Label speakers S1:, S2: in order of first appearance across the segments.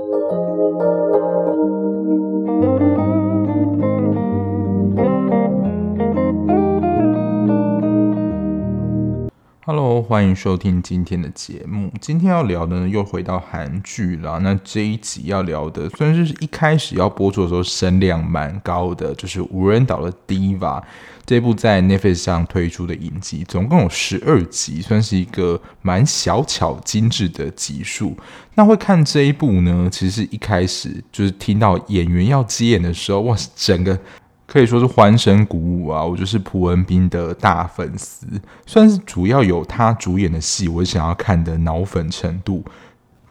S1: Thank you. 欢迎收听今天的节目。今天要聊的呢，又回到韩剧了。那这一集要聊的，虽然是一开始要播出的时候声量蛮高的，就是《无人岛的 Diva》这部在 Netflix 上推出的影集，总共有十二集，算是一个蛮小巧精致的集数。那会看这一部呢，其实一开始就是听到演员要接演的时候，哇，整个。可以说是欢声鼓舞啊！我就是蒲文斌的大粉丝，算是主要有他主演的戏，我想要看的脑粉程度。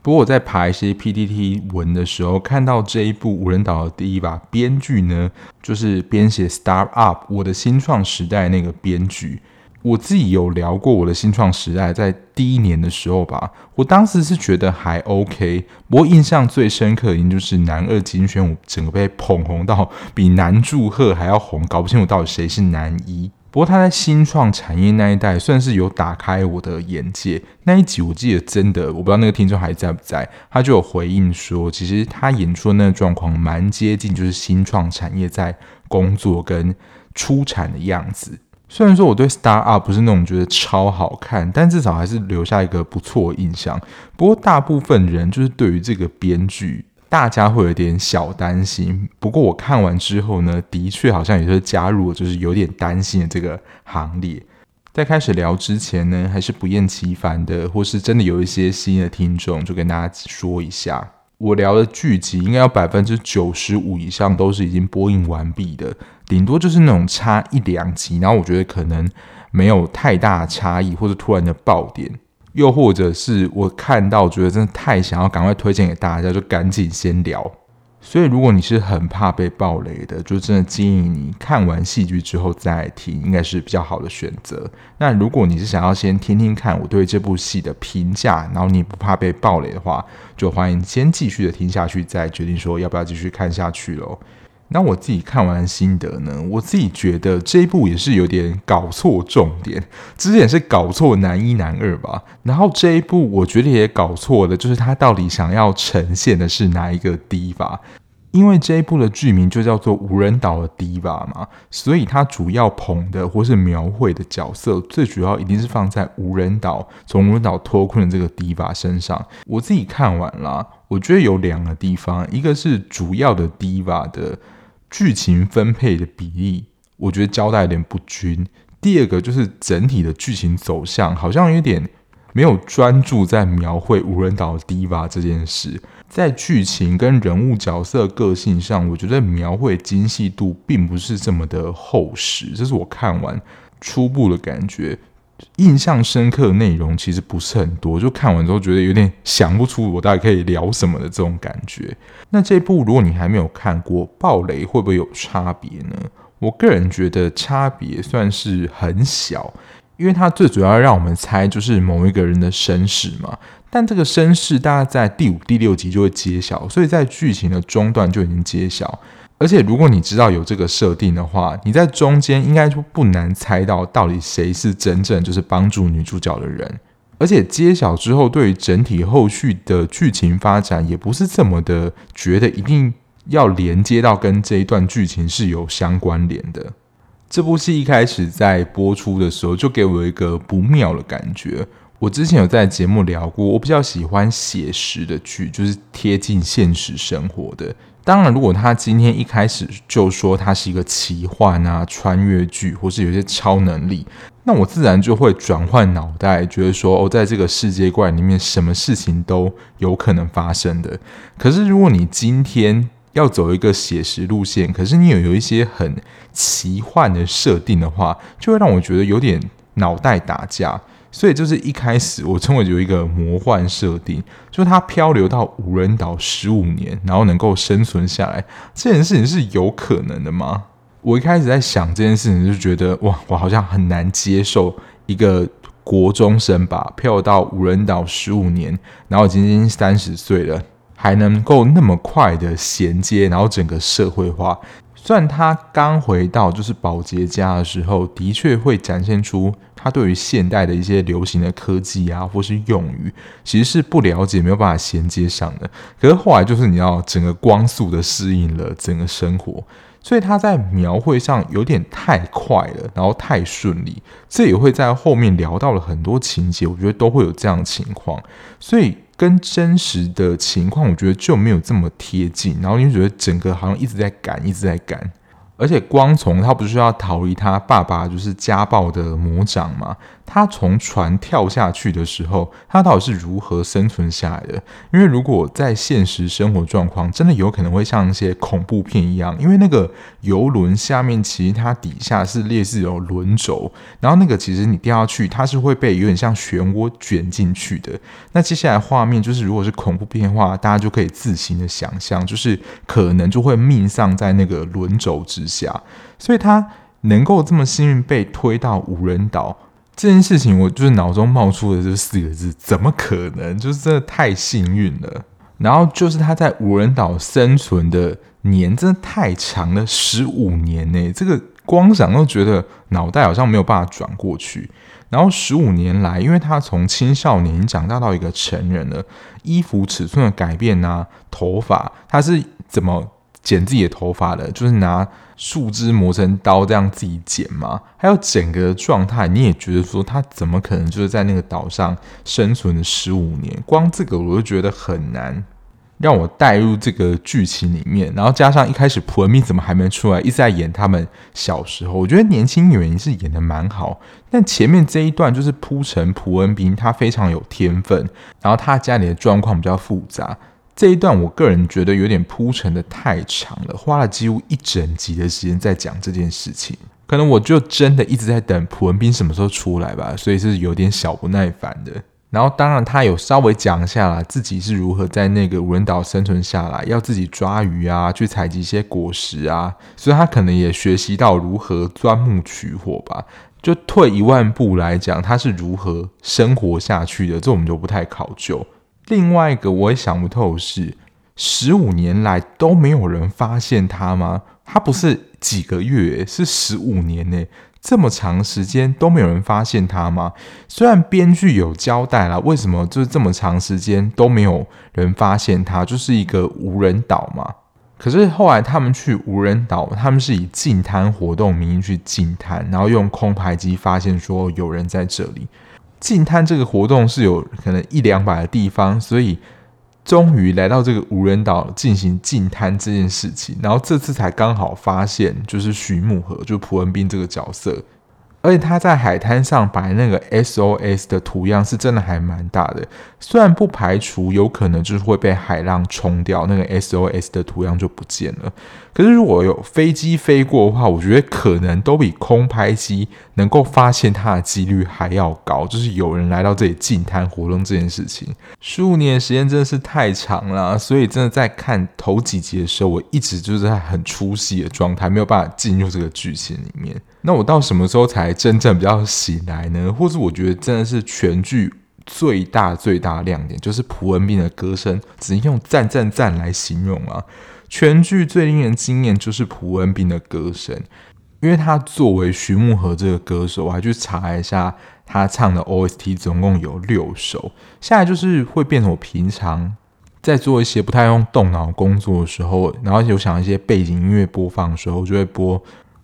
S1: 不过我在爬一些 PPT 文的时候，看到这一部《无人岛的第一把》编剧呢，就是编写《Start Up》我的新创时代那个编剧。我自己有聊过我的新创时代，在第一年的时候吧，我当时是觉得还 OK。不过印象最深刻的，就是男二金宣武整个被捧红到比男祝贺还要红，搞不清楚到底谁是男一。不过他在新创产业那一代算是有打开我的眼界。那一集我记得真的，我不知道那个听众还在不在，他就有回应说，其实他演出的那个状况蛮接近，就是新创产业在工作跟出产的样子。虽然说我对《Star Up》不是那种觉得超好看，但至少还是留下一个不错的印象。不过大部分人就是对于这个编剧，大家会有点小担心。不过我看完之后呢，的确好像也是加入了就是有点担心的这个行列。在开始聊之前呢，还是不厌其烦的，或是真的有一些新的听众，就跟大家说一下。我聊的剧集应该有百分之九十五以上都是已经播映完毕的，顶多就是那种差一两集，然后我觉得可能没有太大差异，或者突然的爆点，又或者是我看到觉得真的太想要赶快推荐给大家，就赶紧先聊。所以，如果你是很怕被爆雷的，就真的建议你看完戏剧之后再听，应该是比较好的选择。那如果你是想要先听听看我对这部戏的评价，然后你不怕被爆雷的话，就欢迎先继续的听下去，再决定说要不要继续看下去喽。那我自己看完心得呢，我自己觉得这一部也是有点搞错重点，之前是搞错男一男二吧，然后这一部我觉得也搞错了，就是他到底想要呈现的是哪一个 Diva？因为这一部的剧名就叫做《无人岛的 Diva》嘛，所以他主要捧的或是描绘的角色，最主要一定是放在无人岛从无人岛脱困的这个 Diva 身上。我自己看完了，我觉得有两个地方，一个是主要的 Diva 的。剧情分配的比例，我觉得交代有点不均。第二个就是整体的剧情走向，好像有点没有专注在描绘无人岛 Diva 这件事。在剧情跟人物角色个性上，我觉得描绘精细度并不是这么的厚实。这是我看完初步的感觉。印象深刻的内容其实不是很多，就看完之后觉得有点想不出我大概可以聊什么的这种感觉。那这部如果你还没有看过，爆雷会不会有差别呢？我个人觉得差别算是很小，因为它最主要让我们猜就是某一个人的身世嘛。但这个身世大概在第五、第六集就会揭晓，所以在剧情的中段就已经揭晓。而且，如果你知道有这个设定的话，你在中间应该就不难猜到到底谁是真正就是帮助女主角的人。而且揭晓之后，对于整体后续的剧情发展，也不是这么的觉得一定要连接到跟这一段剧情是有相关联的。这部戏一开始在播出的时候，就给我一个不妙的感觉。我之前有在节目聊过，我比较喜欢写实的剧，就是贴近现实生活的。当然，如果他今天一开始就说他是一个奇幻啊、穿越剧，或是有些超能力，那我自然就会转换脑袋，觉得说哦，在这个世界观里面，什么事情都有可能发生的。可是，如果你今天要走一个写实路线，可是你有有一些很奇幻的设定的话，就会让我觉得有点脑袋打架。所以就是一开始我称为有一个魔幻设定，就是他漂流到无人岛十五年，然后能够生存下来，这件事情是有可能的吗？我一开始在想这件事情，就觉得哇，我好像很难接受一个国中生吧，漂到无人岛十五年，然后已经三十岁了，还能够那么快的衔接，然后整个社会化。虽然他刚回到就是保洁家的时候，的确会展现出他对于现代的一些流行的科技啊，或是用语，其实是不了解，没有办法衔接上的。可是后来就是你要整个光速的适应了整个生活，所以他在描绘上有点太快了，然后太顺利，这也会在后面聊到了很多情节，我觉得都会有这样的情况，所以跟真实的情况，我觉得就没有这么贴近，然后你觉得整个好像一直在赶，一直在赶。而且光从他不是要逃离他爸爸就是家暴的魔掌吗？他从船跳下去的时候，他到底是如何生存下来的？因为如果在现实生活状况，真的有可能会像一些恐怖片一样，因为那个游轮下面其实它底下是类似有轮轴，然后那个其实你掉下去，它是会被有点像漩涡卷进去的。那接下来画面就是，如果是恐怖片的话，大家就可以自行的想象，就是可能就会命丧在那个轮轴之下。所以他能够这么幸运被推到无人岛。这件事情，我就是脑中冒出的这四个字：怎么可能？就是真的太幸运了。然后就是他在无人岛生存的年真的太长了，十五年呢。这个光想都觉得脑袋好像没有办法转过去。然后十五年来，因为他从青少年长大到一个成人了，衣服尺寸的改变啊，头发，他是怎么剪自己的头发的？就是拿。树枝磨成刀，这样自己剪吗？还有整个状态，你也觉得说他怎么可能就是在那个岛上生存了十五年？光这个我就觉得很难让我带入这个剧情里面。然后加上一开始朴恩斌怎么还没出来，一直在演他们小时候。我觉得年轻演员是演得蛮好，但前面这一段就是铺陈朴恩斌他非常有天分，然后他家里的状况比较复杂。这一段我个人觉得有点铺陈的太长了，花了几乎一整集的时间在讲这件事情。可能我就真的一直在等朴恩斌什么时候出来吧，所以是有点小不耐烦的。然后当然他有稍微讲一下啦，自己是如何在那个无人岛生存下来，要自己抓鱼啊，去采集一些果实啊，所以他可能也学习到如何钻木取火吧。就退一万步来讲，他是如何生活下去的，这我们就不太考究。另外一个我也想不透是，十五年来都没有人发现他吗？他不是几个月，是十五年呢，这么长时间都没有人发现他吗？虽然编剧有交代了，为什么就是这么长时间都没有人发现他，就是一个无人岛嘛。可是后来他们去无人岛，他们是以净滩活动名义去净滩，然后用空拍机发现说有人在这里。净滩这个活动是有可能一两百的地方，所以终于来到这个无人岛进行净滩这件事情，然后这次才刚好发现，就是徐慕和，就朴文斌这个角色。而且他在海滩上摆那个 SOS 的图样是真的还蛮大的，虽然不排除有可能就是会被海浪冲掉，那个 SOS 的图样就不见了。可是如果有飞机飞过的话，我觉得可能都比空拍机能够发现它的几率还要高。就是有人来到这里进滩活动这件事情，十五年的时间真的是太长了，所以真的在看头几集的时候，我一直就是在很出戏的状态，没有办法进入这个剧情里面。那我到什么时候才真正比较醒来呢？或是我觉得真的是全剧最大最大亮点，就是朴文斌的歌声，只能用赞赞赞来形容啊！全剧最令人惊艳就是朴恩斌的歌声，因为他作为徐慕荷这个歌手，我还去查一下他唱的 OST，总共有六首。现在就是会变成我平常在做一些不太用动脑工作的时候，然后有想一些背景音乐播放的时候，我就会播。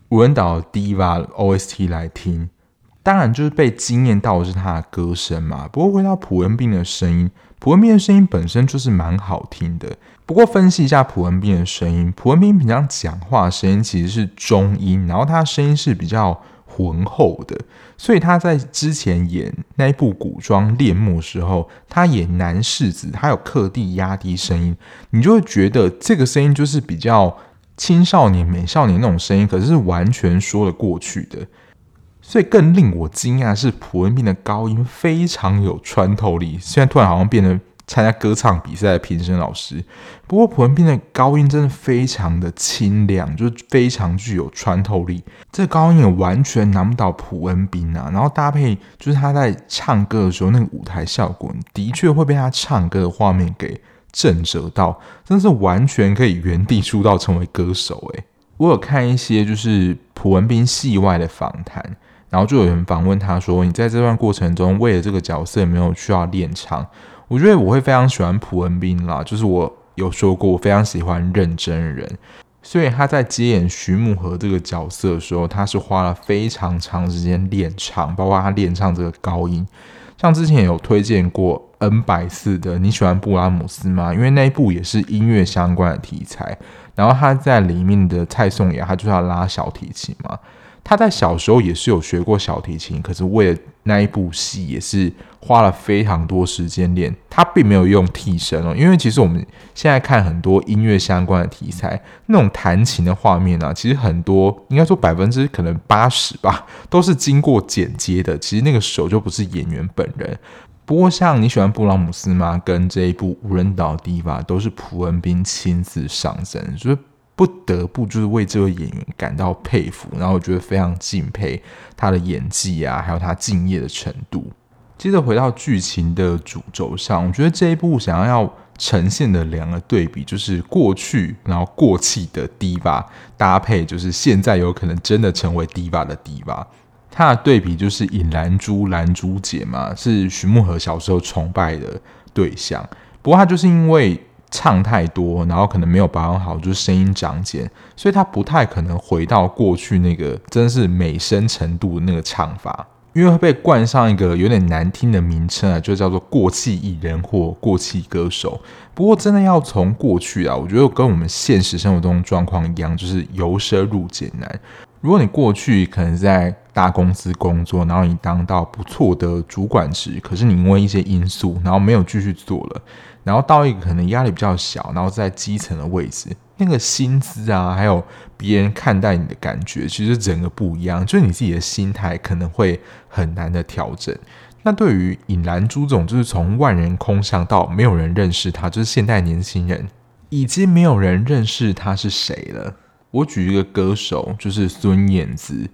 S1: 无人岛 Diva OST 来听，当然就是被惊艳到的是他的歌声嘛。不过回到朴恩斌的声音，朴恩斌的声音本身就是蛮好听的。不过分析一下朴文斌的声音，朴文斌平常讲话声音其实是中音，然后他声音是比较浑厚的，所以他在之前演那一部古装恋慕的时候，他演男世子，他有刻地压低声音，你就会觉得这个声音就是比较。青少年、美少年那种声音，可是是完全说得过去的。所以更令我惊讶是，朴文斌的高音非常有穿透力。现在突然好像变得参加歌唱比赛的评审老师。不过朴文斌的高音真的非常的清亮，就非常具有穿透力。这高音也完全难不倒朴文斌啊。然后搭配就是他在唱歌的时候那个舞台效果，的确会被他唱歌的画面给。震慑到，真是完全可以原地出道成为歌手诶，我有看一些就是朴文斌戏外的访谈，然后就有人访问他说：“你在这段过程中为了这个角色有没有需要练唱？”我觉得我会非常喜欢朴文斌啦，就是我有说过我非常喜欢认真人，所以他在接演徐慕和这个角色的时候，他是花了非常长时间练唱，包括他练唱这个高音。像之前有推荐过 N 百四的，你喜欢布拉姆斯吗？因为那一部也是音乐相关的题材，然后他在里面的蔡颂雅，他就是要拉小提琴嘛。他在小时候也是有学过小提琴，可是为了那一部戏，也是花了非常多时间练。他并没有用替身哦，因为其实我们现在看很多音乐相关的题材，那种弹琴的画面、啊，其实很多应该说百分之可能八十吧，都是经过剪接的。其实那个手就不是演员本人。不过像你喜欢布拉姆斯吗？跟这一部《无人岛 Diva》都是朴恩斌亲自上阵，就是。不得不就是为这位演员感到佩服，然后我觉得非常敬佩他的演技啊，还有他敬业的程度。接着回到剧情的主轴上，我觉得这一部想要要呈现的两个对比，就是过去然后过气的 Diva 搭配，就是现在有可能真的成为 Diva 的 Diva。他的对比就是尹兰珠兰珠姐嘛，是徐慕荷小时候崇拜的对象。不过他就是因为。唱太多，然后可能没有保养好，就是声音长茧，所以他不太可能回到过去那个真是美声程度的那个唱法，因为会被冠上一个有点难听的名称啊，就叫做过气艺人或过气歌手。不过真的要从过去啊，我觉得跟我们现实生活中状况一样，就是由奢入俭难。如果你过去可能在大公司工作，然后你当到不错的主管职，可是你因为一些因素，然后没有继续做了。然后到一个可能压力比较小，然后在基层的位置，那个薪资啊，还有别人看待你的感觉，其实整个不一样。就是你自己的心态可能会很难的调整。那对于尹兰珠这种，就是从万人空巷到没有人认识他，就是现代年轻人已经没有人认识他是谁了。我举一个歌手，就是孙燕姿。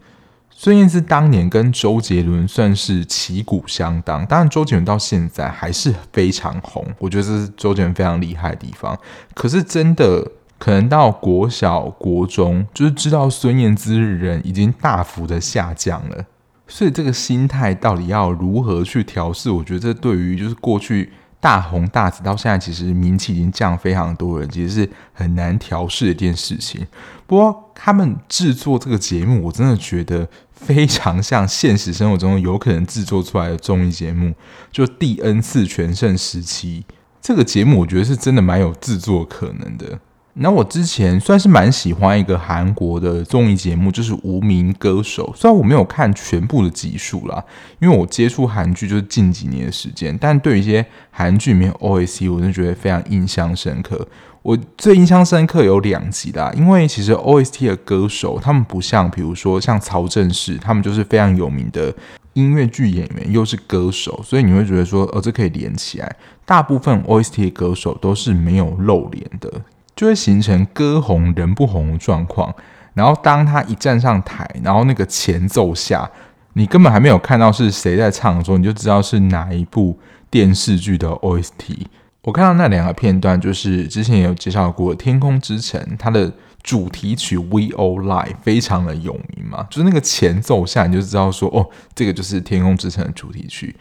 S1: 孙燕姿当年跟周杰伦算是旗鼓相当，当然周杰伦到现在还是非常红，我觉得这是周杰伦非常厉害的地方。可是真的可能到国小、国中，就是知道孙燕姿人已经大幅的下降了，所以这个心态到底要如何去调试？我觉得这对于就是过去。大红大紫到现在，其实名气已经降非常多人，其实是很难调试的一件事情。不过他们制作这个节目，我真的觉得非常像现实生活中有可能制作出来的综艺节目，就第 N 次全盛时期这个节目，我觉得是真的蛮有制作可能的。那我之前算是蛮喜欢一个韩国的综艺节目，就是《无名歌手》。虽然我没有看全部的集数啦，因为我接触韩剧就是近几年的时间，但对一些韩剧里面 OAC，我真的觉得非常印象深刻。我最印象深刻有两集啦，因为其实 OST 的歌手他们不像，比如说像曹正奭，他们就是非常有名的音乐剧演员，又是歌手，所以你会觉得说，哦，这可以连起来。大部分 OST 的歌手都是没有露脸的。就会形成歌红人不红的状况，然后当他一站上台，然后那个前奏下，你根本还没有看到是谁在唱的时候，你就知道是哪一部电视剧的 OST。我看到那两个片段，就是之前也有介绍过《天空之城》，它的主题曲《We All Lie》非常的有名嘛，就是那个前奏下，你就知道说，哦，这个就是《天空之城》的主题曲。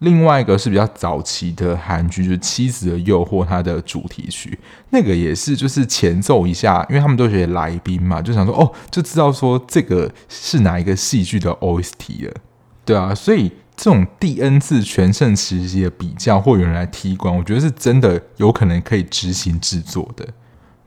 S1: 另外一个是比较早期的韩剧，就是《妻子的诱惑》，它的主题曲，那个也是就是前奏一下，因为他们都是来宾嘛，就想说哦，就知道说这个是哪一个戏剧的 OST 了，对啊，所以这种第 N 次全盛时期的比较，或有人来踢馆，我觉得是真的有可能可以执行制作的。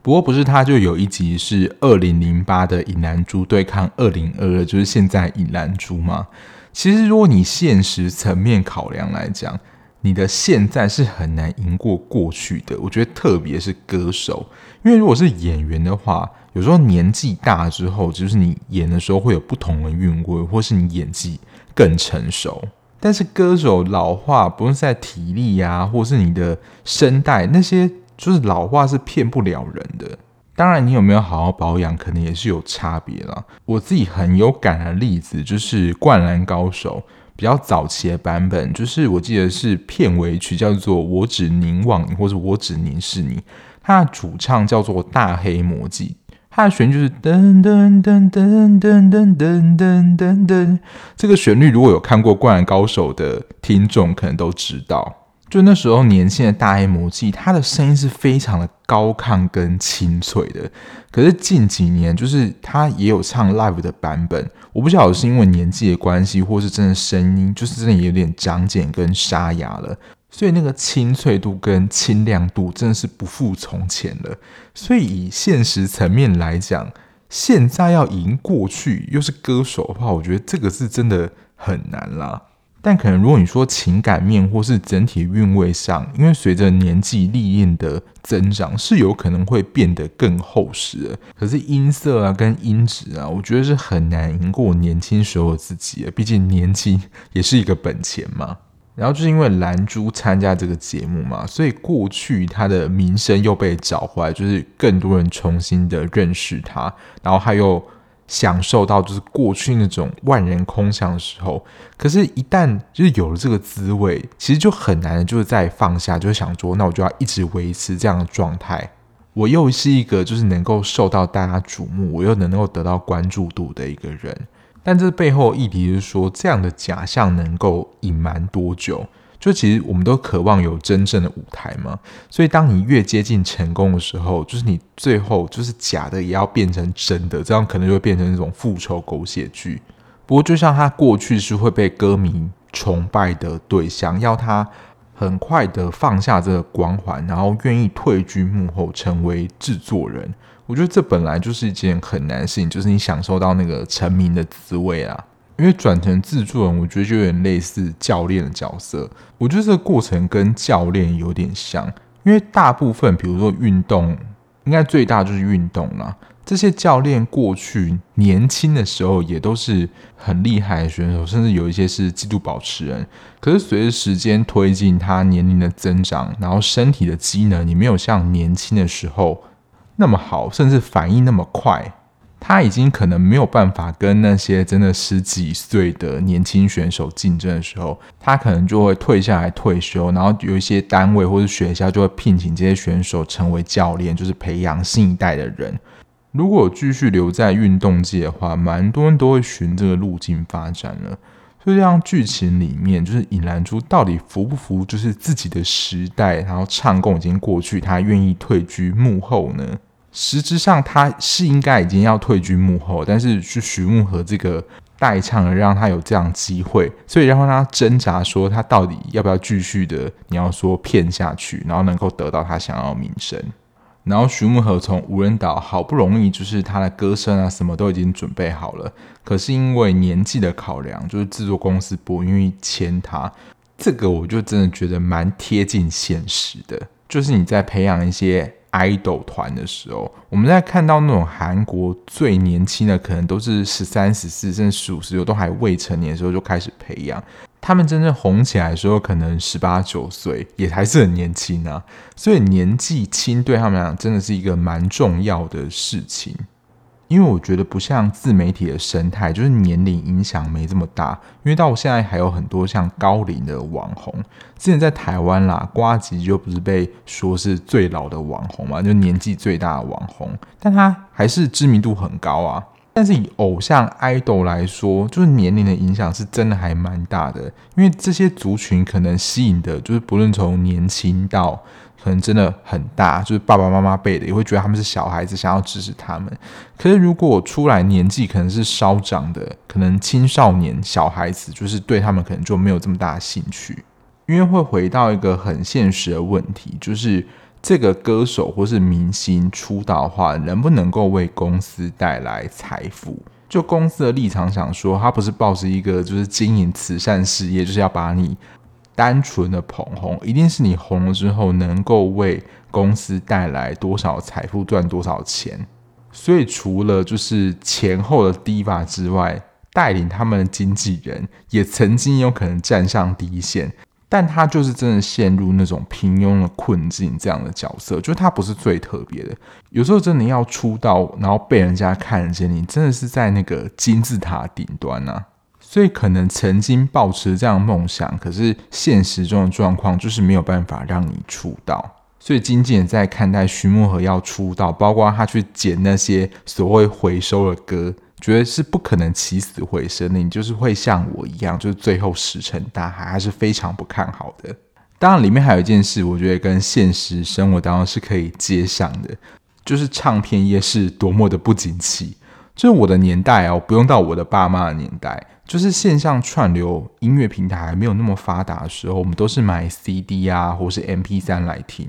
S1: 不过不是他就有一集是二零零八的尹兰珠对抗二零二二，就是现在尹兰珠嘛。其实，如果你现实层面考量来讲，你的现在是很难赢过过去的。我觉得，特别是歌手，因为如果是演员的话，有时候年纪大之后，就是你演的时候会有不同的韵味，或是你演技更成熟。但是歌手老化，不论在体力呀，或是你的声带那些，就是老化是骗不了人的。当然，你有没有好好保养，可能也是有差别啦。我自己很有感的例子就是《灌篮高手》比较早期的版本，就是我记得是片尾曲叫做《我只凝望你》或者《我只凝视你》，它的主唱叫做大黑摩季，它的旋律就是噔噔噔噔噔噔噔噔噔噔。这个旋律如果有看过《灌篮高手》的听众可能都知道，就那时候年轻的大黑摩季，他的声音是非常的高亢跟清脆的。可是近几年，就是他也有唱 live 的版本，我不晓得是因为年纪的关系，或是真的声音就是真的有点长茧跟沙哑了。所以那个清脆度跟清亮度真的是不复从前了。所以以现实层面来讲，现在要赢过去又是歌手的话，我觉得这个是真的很难啦。但可能如果你说情感面或是整体韵味上，因为随着年纪历练的增长，是有可能会变得更厚实。可是音色啊跟音质啊，我觉得是很难赢过年轻时候的自己的。毕竟年轻也是一个本钱嘛。然后就是因为蓝珠参加这个节目嘛，所以过去他的名声又被找回来，就是更多人重新的认识他，然后他又享受到就是过去那种万人空巷的时候。可是，一旦就是有了这个滋味，其实就很难就是再放下，就是想说，那我就要一直维持这样的状态。我又是一个就是能够受到大家瞩目，我又能够得到关注度的一个人。但这背后议题是说，这样的假象能够隐瞒多久？就其实我们都渴望有真正的舞台嘛。所以当你越接近成功的时候，就是你最后就是假的也要变成真的，这样可能就会变成一种复仇狗血剧。不过就像他过去是会被歌迷崇拜的对象，要他很快的放下这个光环，然后愿意退居幕后，成为制作人。我觉得这本来就是一件很难的事情，就是你享受到那个成名的滋味啊。因为转成制作人，我觉得就有点类似教练的角色。我觉得这个过程跟教练有点像，因为大部分比如说运动，应该最大就是运动啦。这些教练过去年轻的时候也都是很厉害的选手，甚至有一些是纪录保持人。可是随着时间推进，他年龄的增长，然后身体的机能，你没有像年轻的时候。那么好，甚至反应那么快，他已经可能没有办法跟那些真的十几岁的年轻选手竞争的时候，他可能就会退下来退休，然后有一些单位或者学校就会聘请这些选手成为教练，就是培养新一代的人。如果继续留在运动界的话，蛮多人都会循这个路径发展了。就这样，剧情里面就是尹兰珠到底服不服？就是自己的时代，然后唱功已经过去，他愿意退居幕后呢？实质上他是应该已经要退居幕后，但是是徐慕和这个代唱的让他有这样机会，所以让他挣扎说他到底要不要继续的，你要说骗下去，然后能够得到他想要的名声。然后徐慕和从无人岛好不容易就是他的歌声啊什么都已经准备好了，可是因为年纪的考量，就是制作公司不愿意签他，这个我就真的觉得蛮贴近现实的，就是你在培养一些。Idol 团的时候，我们在看到那种韩国最年轻的，可能都是十三、十四，甚至十五、十六，都还未成年的时候就开始培养。他们真正红起来的时候，可能十八九岁，也还是很年轻啊。所以年纪轻对他们来讲，真的是一个蛮重要的事情。因为我觉得不像自媒体的生态，就是年龄影响没这么大。因为到现在还有很多像高龄的网红，之前在台湾啦，瓜吉就不是被说是最老的网红嘛，就年纪最大的网红，但他还是知名度很高啊。但是以偶像 idol 来说，就是年龄的影响是真的还蛮大的，因为这些族群可能吸引的，就是不论从年轻到。可能真的很大，就是爸爸妈妈辈的也会觉得他们是小孩子，想要支持他们。可是如果出来年纪可能是稍长的，可能青少年、小孩子，就是对他们可能就没有这么大的兴趣，因为会回到一个很现实的问题，就是这个歌手或是明星出道的话，能不能够为公司带来财富？就公司的立场想说，他不是抱着一个就是经营慈善事业，就是要把你。单纯的捧红，一定是你红了之后能够为公司带来多少财富，赚多少钱。所以除了就是前后的 diva 之外，带领他们的经纪人也曾经有可能站上第一线，但他就是真的陷入那种平庸的困境这样的角色，就他不是最特别的。有时候真的要出道，然后被人家看见你，真的是在那个金字塔顶端啊。所以可能曾经抱持这样的梦想，可是现实中的状况就是没有办法让你出道。所以经纪人在看待徐慕荷要出道，包括他去捡那些所谓回收的歌，觉得是不可能起死回生的，你就是会像我一样，就是最后石沉大海，还是非常不看好的。当然，里面还有一件事，我觉得跟现实生活当中是可以接上的，就是唱片业是多么的不景气。就是我的年代哦，不用到我的爸妈的年代，就是线上串流音乐平台还没有那么发达的时候，我们都是买 CD 啊，或是 MP3 来听。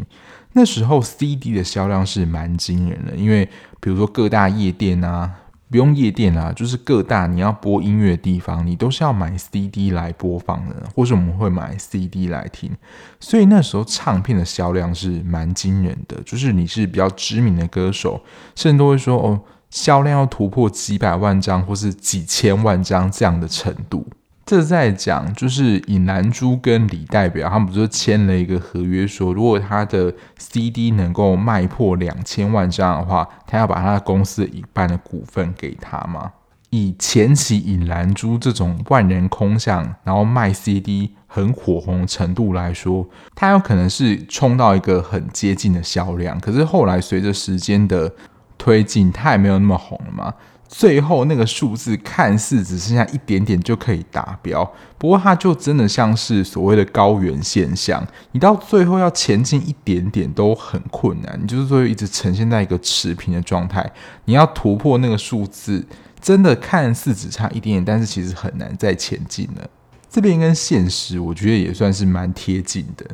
S1: 那时候 CD 的销量是蛮惊人的，因为比如说各大夜店啊。不用夜店啦，就是各大你要播音乐的地方，你都是要买 CD 来播放的，或是我们会买 CD 来听。所以那时候唱片的销量是蛮惊人的，就是你是比较知名的歌手，甚至都会说哦，销量要突破几百万张或是几千万张这样的程度。这在讲就是尹兰珠跟李代表，他们不是签了一个合约，说如果他的 CD 能够卖破两千万张的话，他要把他的公司一半的股份给他吗？以前期尹兰珠这种万人空巷，然后卖 CD 很火红的程度来说，他有可能是冲到一个很接近的销量。可是后来随着时间的推进，他也没有那么红了嘛。最后那个数字看似只剩下一点点就可以达标，不过它就真的像是所谓的高原现象，你到最后要前进一点点都很困难，你就是说一直呈现在一个持平的状态，你要突破那个数字，真的看似只差一点点，但是其实很难再前进了。这边跟现实我觉得也算是蛮贴近的。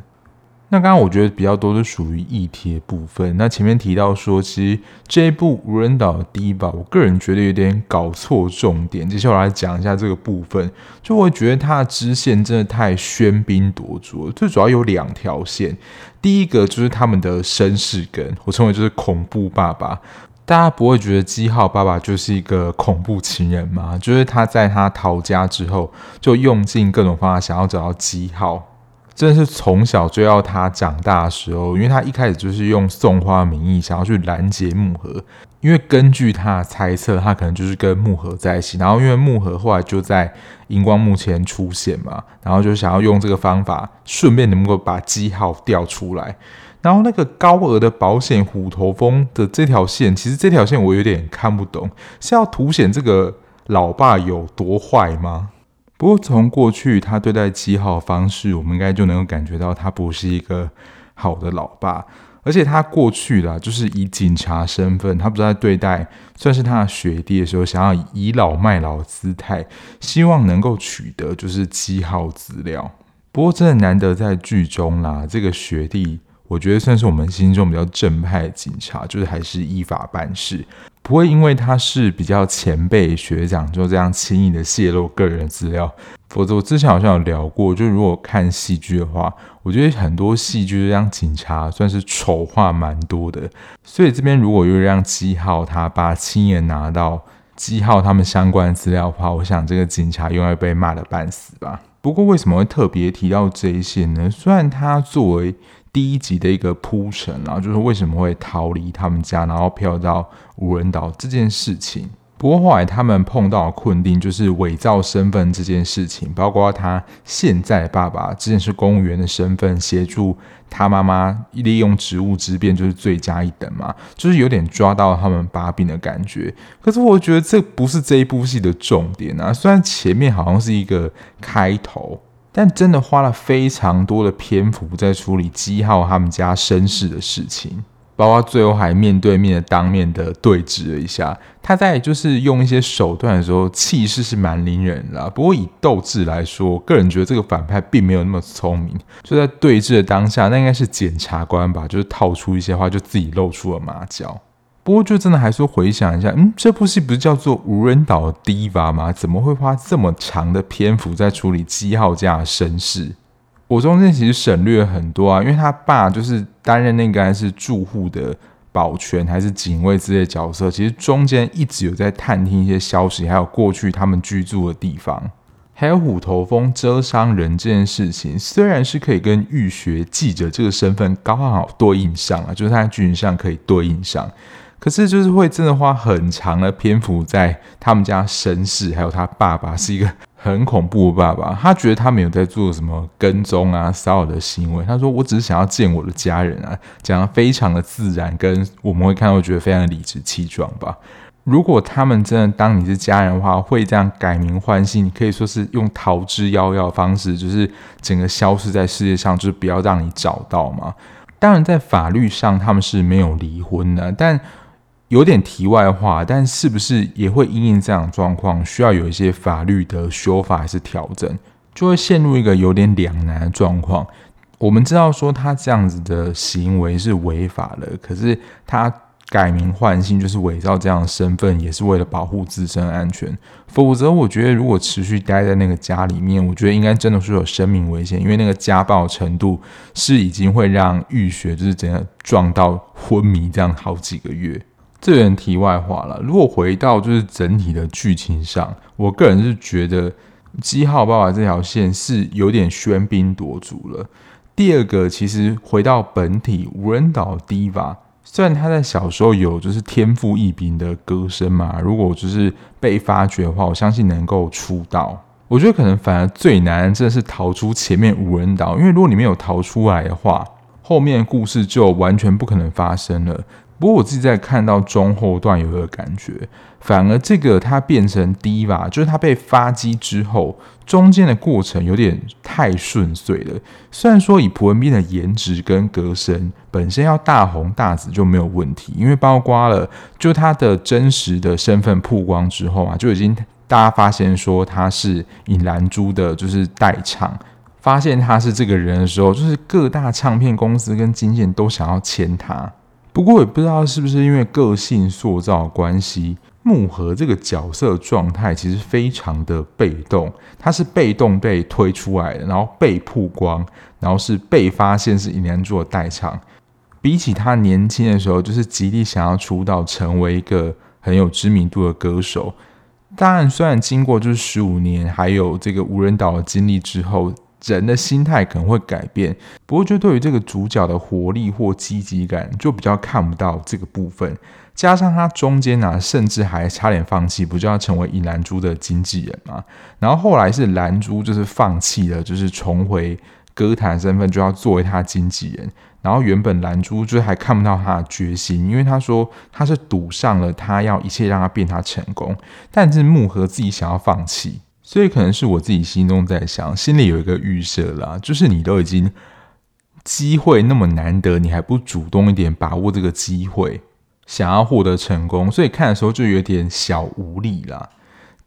S1: 那刚刚我觉得比较多是属于议题的部分。那前面提到说，其实这一部无人岛第一吧我个人觉得有点搞错重点。接下来我来讲一下这个部分，就会觉得它的支线真的太喧宾夺主了。最主要有两条线，第一个就是他们的身世梗，我称为就是恐怖爸爸。大家不会觉得基浩爸爸就是一个恐怖情人吗？就是他在他逃家之后，就用尽各种方法想要找到基浩。真的是从小追到他长大的时候，因为他一开始就是用送花的名义想要去拦截木盒，因为根据他的猜测，他可能就是跟木盒在一起，然后因为木盒后来就在荧光幕前出现嘛，然后就想要用这个方法顺便能够把记号调出来，然后那个高额的保险虎头蜂的这条线，其实这条线我有点看不懂，是要凸显这个老爸有多坏吗？不过，从过去他对待七号方式，我们应该就能够感觉到他不是一个好的老爸。而且他过去啦，就是以警察身份，他不是在对待算是他的学弟的时候，想要以倚老卖老姿态，希望能够取得就是七号资料。不过，真的难得在剧中啦，这个学弟。我觉得算是我们心中比较正派的警察，就是还是依法办事，不会因为他是比较前辈学长，就这样轻易的泄露个人资料。否则我之前好像有聊过，就如果看戏剧的话，我觉得很多戏剧让警察算是丑化蛮多的。所以这边如果又让基浩他爸亲眼拿到基浩他们相关资料的话，我想这个警察又会被骂得半死吧。不过为什么会特别提到这一些呢？虽然他作为第一集的一个铺陈，然后就是为什么会逃离他们家，然后飘到无人岛这件事情。不过后来他们碰到困境，就是伪造身份这件事情，包括他现在爸爸之前是公务员的身份，协助他妈妈利用职务之便，就是罪加一等嘛，就是有点抓到他们把柄的感觉。可是我觉得这不是这一部戏的重点啊，虽然前面好像是一个开头。但真的花了非常多的篇幅在处理基浩他们家身世的事情，包括最后还面对面的当面的对峙了一下。他在就是用一些手段的时候，气势是蛮凌人的。不过以斗志来说，个人觉得这个反派并没有那么聪明。就在对峙的当下，那应该是检察官吧，就是套出一些话，就自己露出了马脚。不过，就真的还说回想一下，嗯，这部戏不是叫做《无人岛的 Diva》吗？怎么会花这么长的篇幅在处理基浩家的身世？我中间其实省略很多啊，因为他爸就是担任那个还是住户的保全还是警卫之类角色，其实中间一直有在探听一些消息，还有过去他们居住的地方，还有虎头蜂蛰伤人这件事情，虽然是可以跟玉学记者这个身份刚好对应上啊，就是他在剧情上可以对应上。可是就是会真的花很长的篇幅在他们家身世，还有他爸爸是一个很恐怖的爸爸，他觉得他没有在做什么跟踪啊、骚扰的行为。他说：“我只是想要见我的家人啊，讲得非常的自然，跟我们会看到觉得非常的理直气壮吧。如果他们真的当你是家人的话，会这样改名换姓，可以说是用逃之夭夭的方式，就是整个消失在世界上，就是不要让你找到嘛。当然，在法律上他们是没有离婚的，但。”有点题外话，但是不是也会因应这样状况，需要有一些法律的修法还是调整，就会陷入一个有点两难的状况。我们知道说他这样子的行为是违法的，可是他改名换姓就是伪造这样的身份，也是为了保护自身安全。否则，我觉得如果持续待在那个家里面，我觉得应该真的是有生命危险，因为那个家暴程度是已经会让浴血就是整个撞到昏迷这样好几个月。这有点题外话了。如果回到就是整体的剧情上，我个人是觉得基浩爸爸这条线是有点喧宾夺主了。第二个，其实回到本体无人岛 Diva，虽然他在小时候有就是天赋异禀的歌声嘛，如果就是被发掘的话，我相信能够出道。我觉得可能反而最难真的是逃出前面无人岛，因为如果你没有逃出来的话，后面故事就完全不可能发生了。不过我自己在看到中后段有一个感觉，反而这个它变成 Diva，就是它被发机之后，中间的过程有点太顺遂了。虽然说以蒲文斌的颜值跟歌声本身要大红大紫就没有问题，因为包括了就他的真实的身份曝光之后啊，就已经大家发现说他是尹兰珠的，就是代唱，发现他是这个人的时候，就是各大唱片公司跟经纪人都想要签他。不过也不知道是不是因为个性塑造关系，木盒这个角色状态其实非常的被动，他是被动被推出来的，然后被曝光，然后是被发现是尹兰珠的代唱。比起他年轻的时候，就是极力想要出道，成为一个很有知名度的歌手。当然，虽然经过就是十五年，还有这个无人岛的经历之后。人的心态可能会改变，不过就对于这个主角的活力或积极感，就比较看不到这个部分。加上他中间呢、甚至还差点放弃，不就要成为尹兰珠的经纪人吗？然后后来是兰珠就是放弃了，就是重回歌坛身份，就要作为他经纪人。然后原本兰珠就还看不到他的决心，因为他说他是赌上了他要一切让他变他成功，但是木盒自己想要放弃。所以可能是我自己心中在想，心里有一个预设啦，就是你都已经机会那么难得，你还不主动一点把握这个机会，想要获得成功，所以看的时候就有点小无力啦。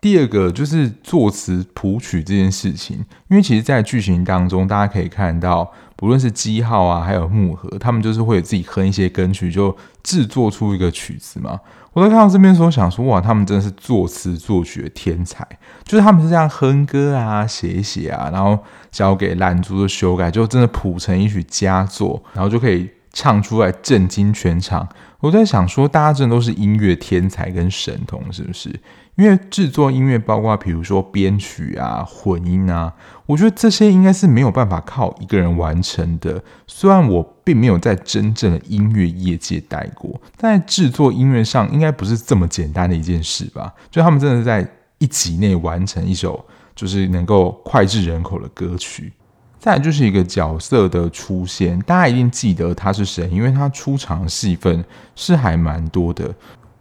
S1: 第二个就是作词谱曲这件事情，因为其实，在剧情当中，大家可以看到，不论是基浩啊，还有木盒，他们就是会自己哼一些歌曲，就制作出一个曲子嘛。我在看到这边的时候，想说哇，他们真的是作词作曲的天才，就是他们是这样哼歌啊，写一写啊，然后交给兰珠的修改，就真的谱成一曲佳作，然后就可以唱出来震惊全场。我在想说，大家真的都是音乐天才跟神童，是不是？因为制作音乐，包括比如说编曲啊、混音啊，我觉得这些应该是没有办法靠一个人完成的。虽然我并没有在真正的音乐业界待过，但在制作音乐上应该不是这么简单的一件事吧？就他们真的在一集内完成一首就是能够脍炙人口的歌曲。再就是一个角色的出现，大家一定记得他是谁，因为他出场戏份是还蛮多的。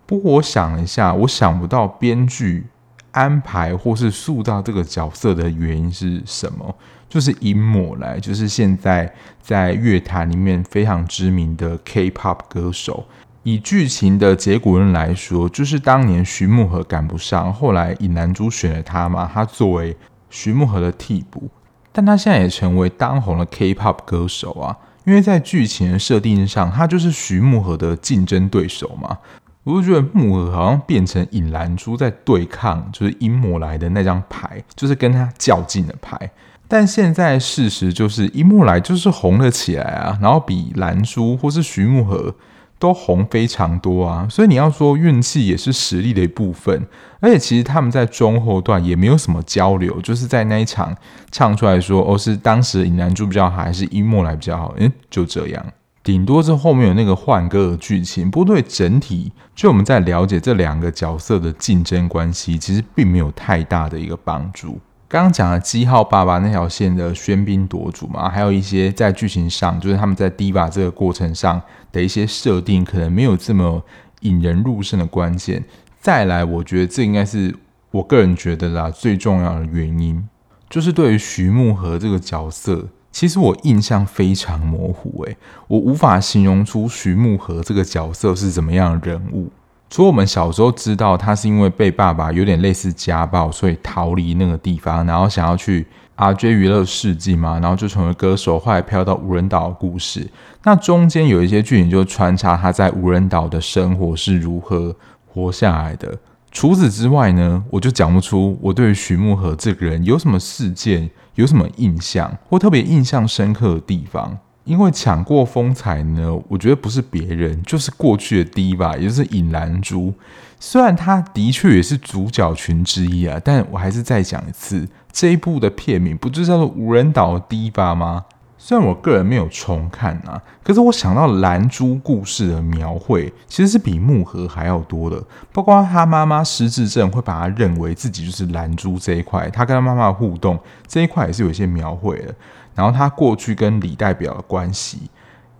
S1: 不过我想了一下，我想不到编剧安排或是塑造这个角色的原因是什么，就是樱木来，就是现在在乐坛里面非常知名的 K-pop 歌手。以剧情的结果论来说，就是当年徐木和赶不上，后来尹南珠选了他嘛，他作为徐木和的替补，但他现在也成为当红的 K-pop 歌手啊，因为在剧情的设定上，他就是徐木荷的竞争对手嘛。我就觉得木盒好像变成尹兰珠在对抗，就是樱木来的那张牌，就是跟他较劲的牌。但现在事实就是樱木来就是红了起来啊，然后比兰珠或是徐木盒都红非常多啊。所以你要说运气也是实力的一部分。而且其实他们在中后段也没有什么交流，就是在那一场唱出来说，哦，是当时尹南珠比较好，还是樱木来比较好？诶，就这样。顶多是后面有那个换歌的剧情，不过对整体，就我们在了解这两个角色的竞争关系，其实并没有太大的一个帮助。刚刚讲的基浩爸爸那条线的喧宾夺主嘛，还有一些在剧情上，就是他们在 Diva 这个过程上的一些设定，可能没有这么引人入胜的关键。再来，我觉得这应该是我个人觉得啦，最重要的原因，就是对于徐慕和这个角色，其实我印象非常模糊，诶，我无法形容出徐慕和这个角色是怎么样的人物。除了我们小时候知道他是因为被爸爸有点类似家暴，所以逃离那个地方，然后想要去 RJ 娱乐世纪嘛，然后就成为歌手，后来飘到无人岛的故事。那中间有一些剧情就穿插他在无人岛的生活是如何活下来的。除此之外呢，我就讲不出我对于徐慕荷这个人有什么事件，有什么印象或特别印象深刻的地方。因为抢过风采呢，我觉得不是别人，就是过去的 D 吧也就是尹兰珠。虽然他的确也是主角群之一啊，但我还是再讲一次，这一部的片名不就叫做《无人岛 D 吧》吗？虽然我个人没有重看啊，可是我想到兰珠故事的描绘，其实是比木盒还要多的。包括他妈妈失智症会把他认为自己就是兰珠这一块，他跟他妈妈互动这一块也是有一些描绘的。然后他过去跟李代表的关系，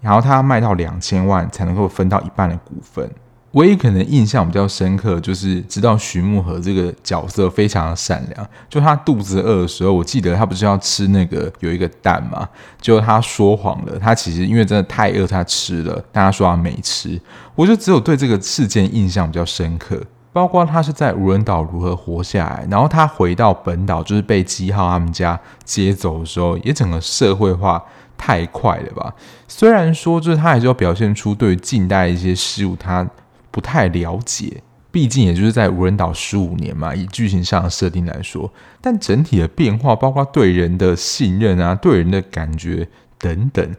S1: 然后他卖到两千万才能够分到一半的股份。唯一可能印象比较深刻，就是知道徐慕荷这个角色非常的善良。就他肚子饿的时候，我记得他不是要吃那个有一个蛋嘛，就他说谎了，他其实因为真的太饿，他吃了，但他说他没吃。我就只有对这个事件印象比较深刻。包括他是在无人岛如何活下来，然后他回到本岛就是被基浩他们家接走的时候，也整个社会化太快了吧？虽然说就是他还是要表现出对于近代一些事物他不太了解，毕竟也就是在无人岛十五年嘛，以剧情上的设定来说，但整体的变化，包括对人的信任啊，对人的感觉等等，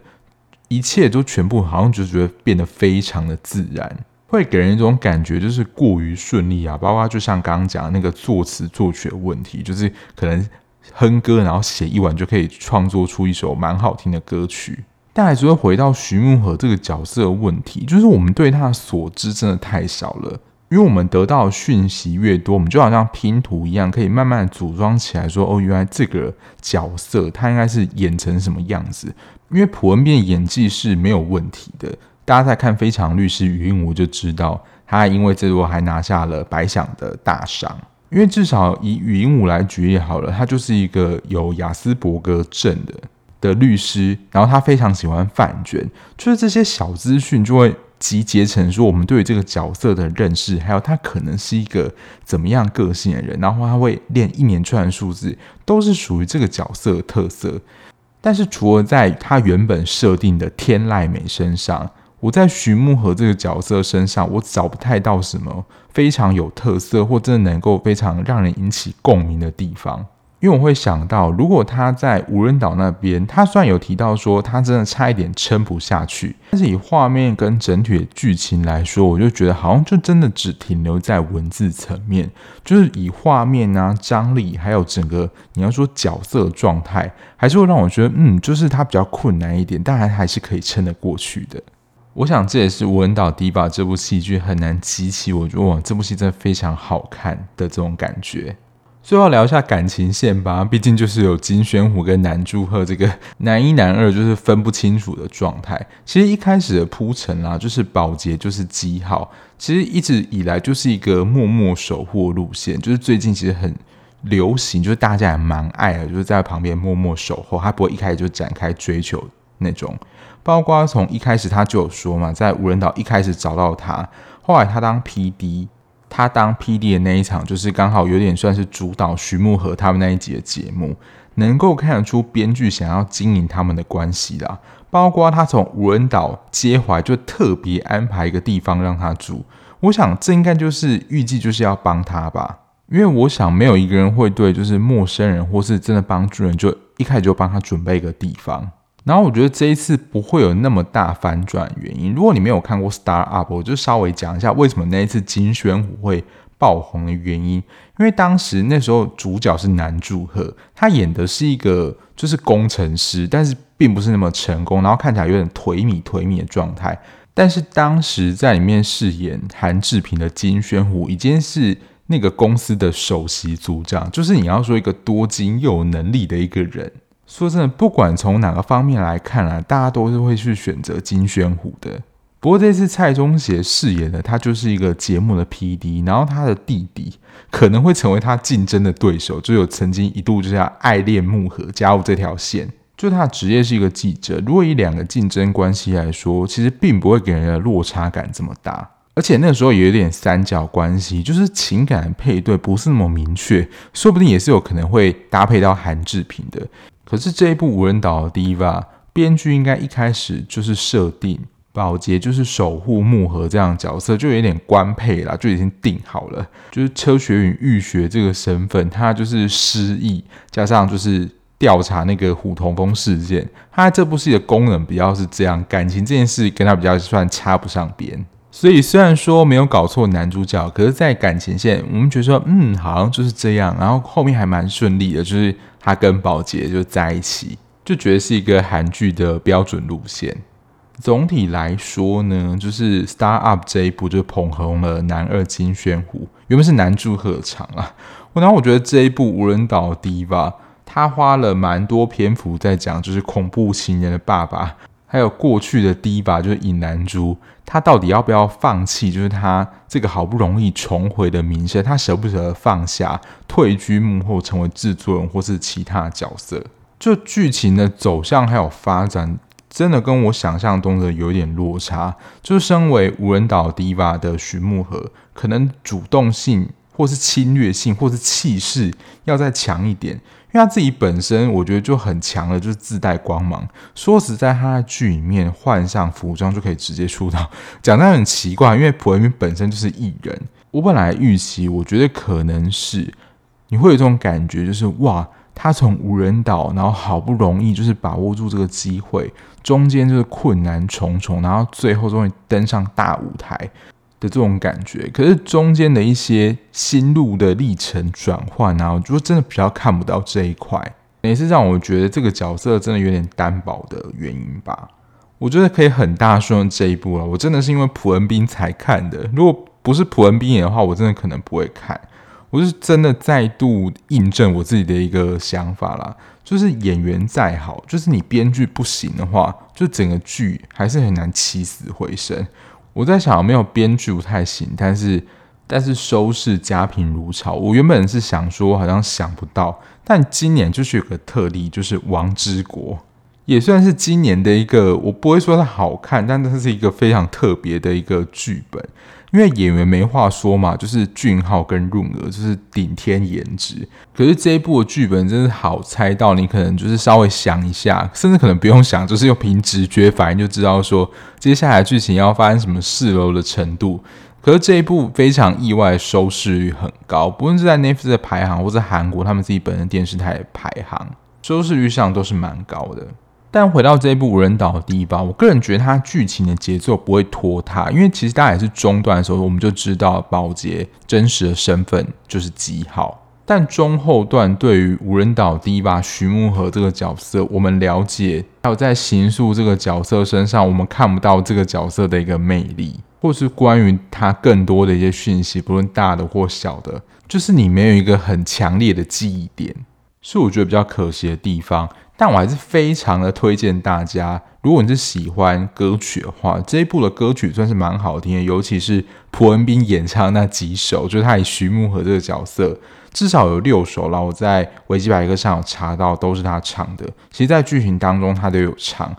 S1: 一切都全部好像就觉得变得非常的自然。会给人一种感觉，就是过于顺利啊，包括就像刚刚讲的那个作词作曲的问题，就是可能哼歌，然后写一晚就可以创作出一首蛮好听的歌曲。但还是会回到徐慕荷这个角色的问题，就是我们对他的所知真的太少了，因为我们得到的讯息越多，我们就好像拼图一样，可以慢慢组装起来说，哦，原来这个角色他应该是演成什么样子。因为朴恩斌演技是没有问题的。大家在看《非常律师禹英禑》就知道，他因为这部还拿下了百想的大赏。因为至少以禹英禑来举例好了，他就是一个有亚斯伯格症的的律师，然后他非常喜欢饭卷，就是这些小资讯就会集结成说我们对于这个角色的认识，还有他可能是一个怎么样个性的人，然后他会练一连串数字，都是属于这个角色的特色。但是除了在他原本设定的天籁美身上，我在徐慕和这个角色身上，我找不太到什么非常有特色或真的能够非常让人引起共鸣的地方。因为我会想到，如果他在无人岛那边，他虽然有提到说他真的差一点撑不下去，但是以画面跟整体的剧情来说，我就觉得好像就真的只停留在文字层面，就是以画面啊、张力，还有整个你要说角色状态，还是会让我觉得，嗯，就是他比较困难一点，但还还是可以撑得过去的。我想这也是《无人岛 Diva》这部戏剧很难激起我觉得哇，这部戏真的非常好看的这种感觉。最后聊一下感情线吧，毕竟就是有金宣虎跟南柱赫这个男一男二就是分不清楚的状态。其实一开始的铺陈啦，就是宝杰就是基浩，其实一直以来就是一个默默守护路线，就是最近其实很流行，就是大家也蛮爱的，就是在旁边默默守候，他不会一开始就展开追求那种。包括从一开始他就有说嘛，在无人岛一开始找到他，后来他当 PD，他当 PD 的那一场就是刚好有点算是主导徐慕和他们那一集的节目，能够看得出编剧想要经营他们的关系啦。包括他从无人岛接回来，就特别安排一个地方让他住，我想这应该就是预计就是要帮他吧，因为我想没有一个人会对就是陌生人或是真的帮助人，就一开始就帮他准备一个地方。然后我觉得这一次不会有那么大反转原因。如果你没有看过《Star Up》，我就稍微讲一下为什么那一次金宣虎会爆红的原因。因为当时那时候主角是南柱赫，他演的是一个就是工程师，但是并不是那么成功，然后看起来有点颓靡颓靡的状态。但是当时在里面饰演韩志平的金宣虎已经是那个公司的首席组长，就是你要说一个多金又有能力的一个人。说真的，不管从哪个方面来看啊，大家都是会去选择金宣虎的。不过这次蔡中协饰演的他就是一个节目的 PD，然后他的弟弟可能会成为他竞争的对手，就有曾经一度就是要爱恋木盒加入这条线。就他的职业是一个记者，如果以两个竞争关系来说，其实并不会给人的落差感这么大。而且那个时候也有点三角关系，就是情感配对不是那么明确，说不定也是有可能会搭配到韩志平的。可是这一部无人岛的 Diva，编剧应该一开始就是设定宝杰就是守护木盒这样角色，就有点官配啦，就已经定好了。就是车学允玉学这个身份，他就是失忆，加上就是调查那个虎头蜂事件，他这部戏的功能比较是这样，感情这件事跟他比较算插不上边。所以虽然说没有搞错男主角，可是，在感情线，我们觉得说，嗯，好像就是这样。然后后面还蛮顺利的，就是他跟宝杰就在一起，就觉得是一个韩剧的标准路线。总体来说呢，就是《Start Up》这一部就捧红了男二金宣虎，原本是男主贺场啊。然后我觉得这一部《无人岛》Diva，他花了蛮多篇幅在讲，就是恐怖情人的爸爸。还有过去的 Diva 就是尹南珠，他到底要不要放弃？就是他这个好不容易重回的名声，他舍不舍得放下，退居幕后，成为制作人或是其他角色？就剧情的走向还有发展，真的跟我想象中的有点落差。就是身为无人岛 Diva 的徐慕阖，可能主动性或是侵略性或是气势要再强一点。因为他自己本身，我觉得就很强了，就是自带光芒。说实在，他在剧里面换上服装就可以直接出道，讲得很奇怪。因为朴恩斌本身就是艺人，我本来预期，我觉得可能是你会有这种感觉，就是哇，他从无人岛，然后好不容易就是把握住这个机会，中间就是困难重重，然后最后终于登上大舞台。的这种感觉，可是中间的一些心路的历程转换啊，我觉得真的比较看不到这一块，也是让我觉得这个角色真的有点单薄的原因吧。我觉得可以很大说这一部了，我真的是因为朴恩斌才看的，如果不是朴恩斌演的话，我真的可能不会看。我是真的再度印证我自己的一个想法啦，就是演员再好，就是你编剧不行的话，就整个剧还是很难起死回生。我在想，没有编剧不太行，但是但是收视家贫如潮。我原本是想说，好像想不到，但今年就是有个特例，就是《王之国》，也算是今年的一个，我不会说它好看，但它是一个非常特别的一个剧本。因为演员没话说嘛，就是俊昊跟润娥就是顶天颜值。可是这一部的剧本真是好猜到，你可能就是稍微想一下，甚至可能不用想，就是用凭直觉反应就知道说接下来剧情要发生什么事喽的程度。可是这一部非常意外，收视率很高，不论是在 Netflix 的排行，或者韩国他们自己本身电视台的排行，收视率上都是蛮高的。但回到这一部无人岛的 Diva，我个人觉得它剧情的节奏不会拖沓，因为其实大家也是中段的时候，我们就知道宝杰真实的身份就是基浩。但中后段对于无人岛 Diva 徐慕和这个角色，我们了解，还有在形塑这个角色身上，我们看不到这个角色的一个魅力，或是关于他更多的一些讯息，不论大的或小的，就是你没有一个很强烈的记忆点，是我觉得比较可惜的地方。但我还是非常的推荐大家，如果你是喜欢歌曲的话，这一部的歌曲算是蛮好听的，尤其是朴恩斌演唱那几首，就是他以徐慕和这个角色，至少有六首啦，我在维基百科上有查到，都是他唱的。其实，在剧情当中，他都有唱。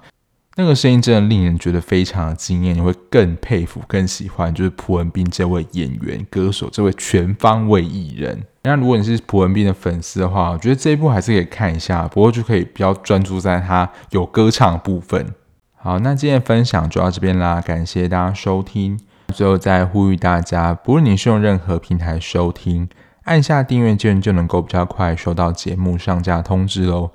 S1: 那个声音真的令人觉得非常的惊艳，你会更佩服、更喜欢，就是朴文斌这位演员、歌手，这位全方位艺人。那如果你是朴文斌的粉丝的话，我觉得这一部还是可以看一下，不过就可以比较专注在他有歌唱的部分。好，那今天分享就到这边啦，感谢大家收听。最后再呼吁大家，不论你是用任何平台收听，按下订阅键就能够比较快收到节目上架通知喽。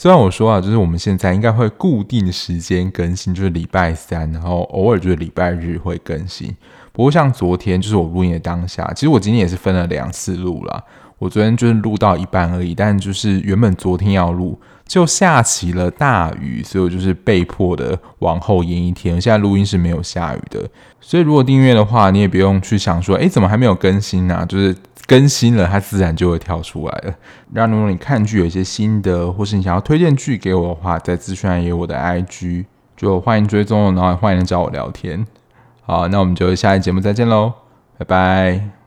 S1: 虽然我说啊，就是我们现在应该会固定时间更新，就是礼拜三，然后偶尔就是礼拜日会更新。不过像昨天，就是我录音的当下，其实我今天也是分了两次录啦。我昨天就是录到一半而已，但就是原本昨天要录，就下起了大雨，所以我就是被迫的往后延一天。现在录音是没有下雨的，所以如果订阅的话，你也不用去想说，诶，怎么还没有更新呢？就是。更新了，它自然就会跳出来了。那如果你看剧有一些心得，或是你想要推荐剧给我的话，在资讯栏也有我的 IG，就欢迎追踪，然后欢迎找我聊天。好，那我们就下一节目再见喽，拜拜。